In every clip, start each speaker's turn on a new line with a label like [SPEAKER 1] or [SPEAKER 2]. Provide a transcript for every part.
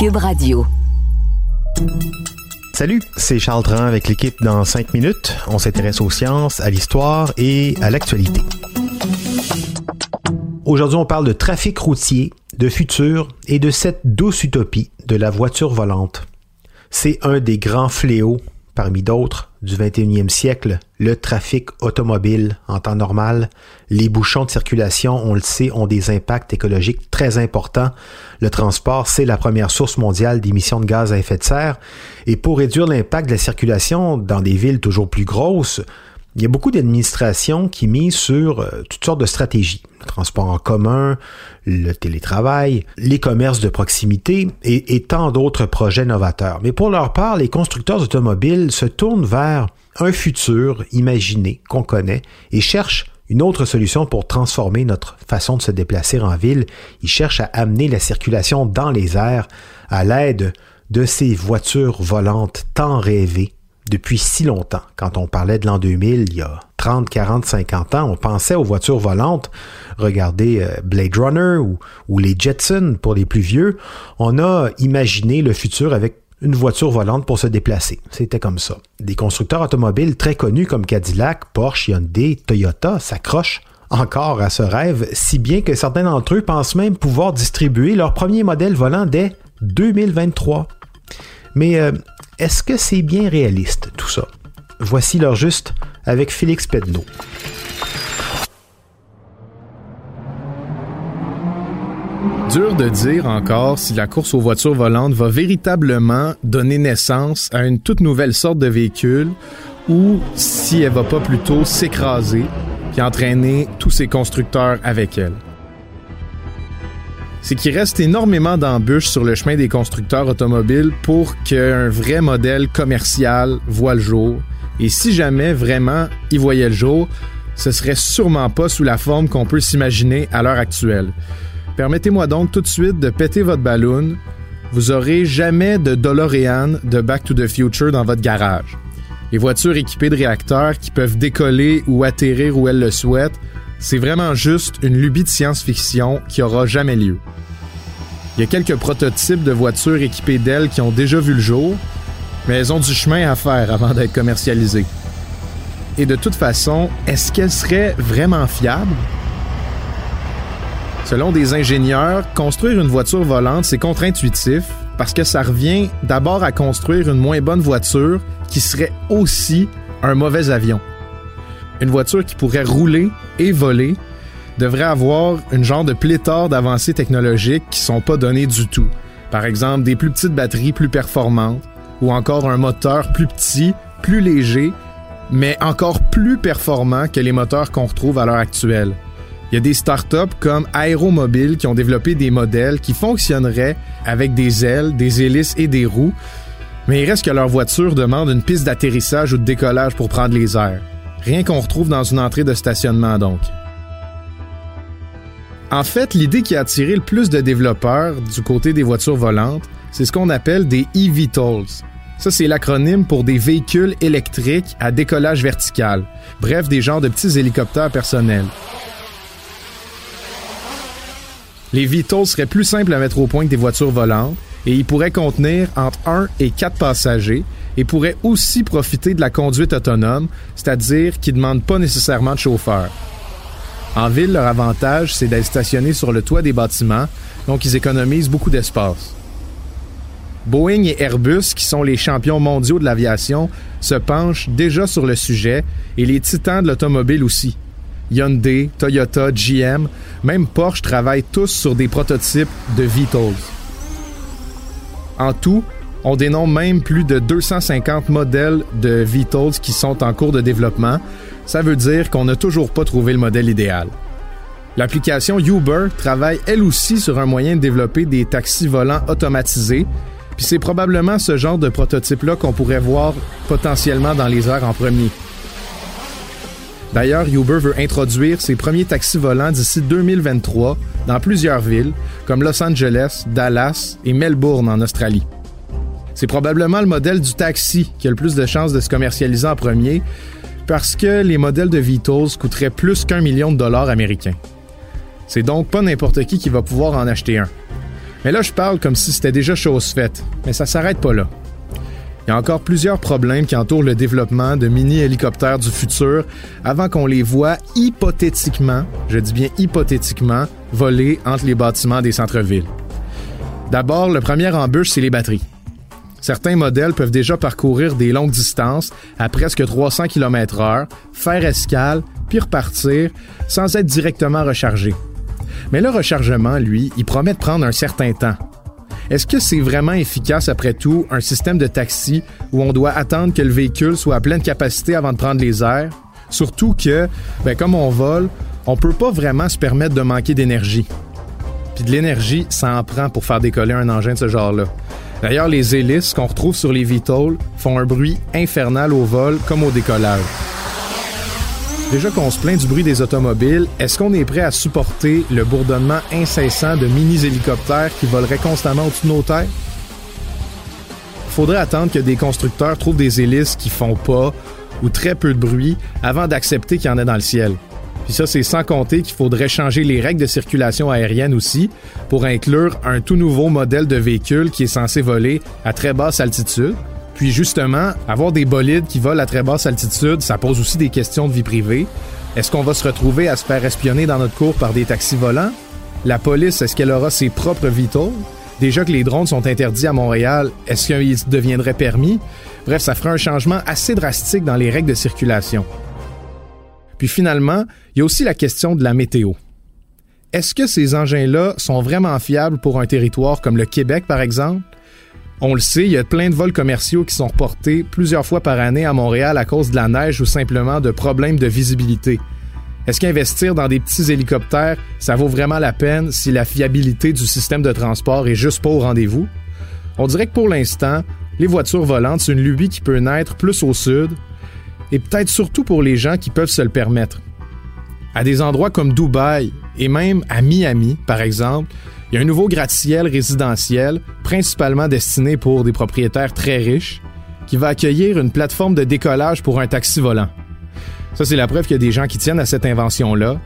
[SPEAKER 1] Cube Radio.
[SPEAKER 2] Salut, c'est Charles Tran avec l'équipe dans 5 minutes. On s'intéresse aux sciences, à l'histoire et à l'actualité. Aujourd'hui, on parle de trafic routier, de futur et de cette douce utopie de la voiture volante. C'est un des grands fléaux, parmi d'autres, du 21e siècle, le trafic automobile en temps normal. Les bouchons de circulation, on le sait, ont des impacts écologiques très importants. Le transport, c'est la première source mondiale d'émissions de gaz à effet de serre. Et pour réduire l'impact de la circulation dans des villes toujours plus grosses, il y a beaucoup d'administrations qui misent sur euh, toutes sortes de stratégies. Le transport en commun, le télétravail, les commerces de proximité et, et tant d'autres projets novateurs. Mais pour leur part, les constructeurs automobiles se tournent vers un futur imaginé qu'on connaît et cherchent une autre solution pour transformer notre façon de se déplacer en ville. Ils cherchent à amener la circulation dans les airs à l'aide de ces voitures volantes tant rêvées depuis si longtemps. Quand on parlait de l'an 2000, il y a 30, 40, 50 ans, on pensait aux voitures volantes. Regardez euh, Blade Runner ou, les Jetsons pour les plus vieux. On a imaginé le futur avec une voiture volante pour se déplacer. C'était comme ça. Des constructeurs automobiles très connus comme Cadillac, Porsche, Hyundai, Toyota s'accrochent encore à ce rêve, si bien que certains d'entre eux pensent même pouvoir distribuer leur premier modèle volant dès 2023. Mais euh, est-ce que c'est bien réaliste tout ça? Voici leur juste avec Félix Pedneau.
[SPEAKER 3] Dur de dire encore si la course aux voitures volantes va véritablement donner naissance à une toute nouvelle sorte de véhicule ou si elle va pas plutôt s'écraser puis entraîner tous ses constructeurs avec elle. C'est qu'il reste énormément d'embûches sur le chemin des constructeurs automobiles pour qu'un vrai modèle commercial voit le jour. Et si jamais vraiment il voyait le jour, ce serait sûrement pas sous la forme qu'on peut s'imaginer à l'heure actuelle. Permettez-moi donc tout de suite de péter votre ballon. Vous aurez jamais de DeLorean de Back to the Future dans votre garage. Les voitures équipées de réacteurs qui peuvent décoller ou atterrir où elles le souhaitent, c'est vraiment juste une lubie de science-fiction qui aura jamais lieu. Il y a quelques prototypes de voitures équipées d'ailes qui ont déjà vu le jour, mais elles ont du chemin à faire avant d'être commercialisées. Et de toute façon, est-ce qu'elles seraient vraiment fiables? Selon des ingénieurs, construire une voiture volante, c'est contre-intuitif parce que ça revient d'abord à construire une moins bonne voiture qui serait aussi un mauvais avion. Une voiture qui pourrait rouler et voler devrait avoir une genre de pléthore d'avancées technologiques qui sont pas données du tout. Par exemple, des plus petites batteries plus performantes ou encore un moteur plus petit, plus léger, mais encore plus performant que les moteurs qu'on retrouve à l'heure actuelle. Il y a des startups comme Aéromobile qui ont développé des modèles qui fonctionneraient avec des ailes, des hélices et des roues, mais il reste que leur voiture demande une piste d'atterrissage ou de décollage pour prendre les airs. Rien qu'on retrouve dans une entrée de stationnement donc. En fait, l'idée qui a attiré le plus de développeurs du côté des voitures volantes, c'est ce qu'on appelle des eVTOLs. Ça, c'est l'acronyme pour des véhicules électriques à décollage vertical. Bref, des genres de petits hélicoptères personnels. Les VTOL seraient plus simples à mettre au point que des voitures volantes et ils pourraient contenir entre 1 et 4 passagers et pourraient aussi profiter de la conduite autonome, c'est-à-dire qui ne demandent pas nécessairement de chauffeur. En ville, leur avantage, c'est d'être stationnés sur le toit des bâtiments, donc ils économisent beaucoup d'espace. Boeing et Airbus, qui sont les champions mondiaux de l'aviation, se penchent déjà sur le sujet et les titans de l'automobile aussi. Hyundai, Toyota, GM, même Porsche travaillent tous sur des prototypes de VTOLs. En tout, on dénombre même plus de 250 modèles de VTOLs qui sont en cours de développement. Ça veut dire qu'on n'a toujours pas trouvé le modèle idéal. L'application Uber travaille elle aussi sur un moyen de développer des taxis volants automatisés, puis c'est probablement ce genre de prototype-là qu'on pourrait voir potentiellement dans les airs en premier. D'ailleurs, Uber veut introduire ses premiers taxis volants d'ici 2023 dans plusieurs villes, comme Los Angeles, Dallas et Melbourne en Australie. C'est probablement le modèle du taxi qui a le plus de chances de se commercialiser en premier, parce que les modèles de Vitos coûteraient plus qu'un million de dollars américains. C'est donc pas n'importe qui qui va pouvoir en acheter un. Mais là, je parle comme si c'était déjà chose faite, mais ça s'arrête pas là. Il y a encore plusieurs problèmes qui entourent le développement de mini-hélicoptères du futur avant qu'on les voit hypothétiquement, je dis bien hypothétiquement, voler entre les bâtiments des centres-villes. D'abord, le premier embûche, c'est les batteries. Certains modèles peuvent déjà parcourir des longues distances à presque 300 km/h, faire escale, puis repartir sans être directement rechargés. Mais le rechargement, lui, il promet de prendre un certain temps. Est-ce que c'est vraiment efficace après tout un système de taxi où on doit attendre que le véhicule soit à pleine capacité avant de prendre les airs? Surtout que, ben, comme on vole, on peut pas vraiment se permettre de manquer d'énergie. Puis de l'énergie, ça en prend pour faire décoller un engin de ce genre-là. D'ailleurs, les hélices qu'on retrouve sur les VTOL font un bruit infernal au vol comme au décollage. Déjà qu'on se plaint du bruit des automobiles, est-ce qu'on est prêt à supporter le bourdonnement incessant de mini-hélicoptères qui voleraient constamment au-dessus de nos têtes? Faudrait attendre que des constructeurs trouvent des hélices qui font pas ou très peu de bruit avant d'accepter qu'il y en ait dans le ciel. Puis ça, c'est sans compter qu'il faudrait changer les règles de circulation aérienne aussi pour inclure un tout nouveau modèle de véhicule qui est censé voler à très basse altitude. Puis justement, avoir des bolides qui volent à très basse altitude, ça pose aussi des questions de vie privée. Est-ce qu'on va se retrouver à se faire espionner dans notre cours par des taxis volants? La police, est-ce qu'elle aura ses propres vitaux? Déjà que les drones sont interdits à Montréal, est-ce qu'ils deviendraient permis? Bref, ça ferait un changement assez drastique dans les règles de circulation. Puis finalement, il y a aussi la question de la météo. Est-ce que ces engins-là sont vraiment fiables pour un territoire comme le Québec, par exemple? On le sait, il y a plein de vols commerciaux qui sont reportés plusieurs fois par année à Montréal à cause de la neige ou simplement de problèmes de visibilité. Est-ce qu'investir dans des petits hélicoptères, ça vaut vraiment la peine si la fiabilité du système de transport est juste pas au rendez-vous? On dirait que pour l'instant, les voitures volantes, c'est une lubie qui peut naître plus au sud, et peut-être surtout pour les gens qui peuvent se le permettre. À des endroits comme Dubaï et même à Miami, par exemple, il y a un nouveau gratte-ciel résidentiel, principalement destiné pour des propriétaires très riches, qui va accueillir une plateforme de décollage pour un taxi volant. Ça, c'est la preuve qu'il y a des gens qui tiennent à cette invention-là,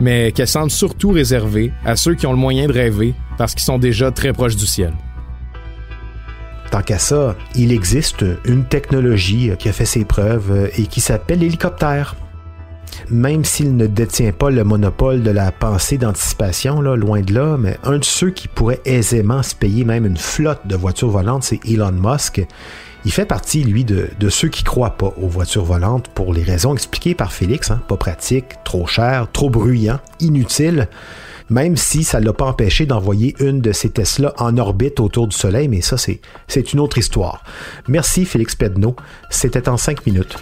[SPEAKER 3] mais qu'elle semble surtout réservée à ceux qui ont le moyen de rêver parce qu'ils sont déjà très proches du ciel.
[SPEAKER 2] Tant qu'à ça, il existe une technologie qui a fait ses preuves et qui s'appelle l'hélicoptère. Même s'il ne détient pas le monopole de la pensée d'anticipation, loin de là, mais un de ceux qui pourrait aisément se payer même une flotte de voitures volantes, c'est Elon Musk. Il fait partie, lui, de, ceux qui croient pas aux voitures volantes pour les raisons expliquées par Félix. Hein, pas pratique, trop cher, trop bruyant, inutile même si ça ne l'a pas empêché d'envoyer une de ces Tesla en orbite autour du Soleil, mais ça, c'est une autre histoire. Merci Félix Pedneau. C'était en cinq minutes.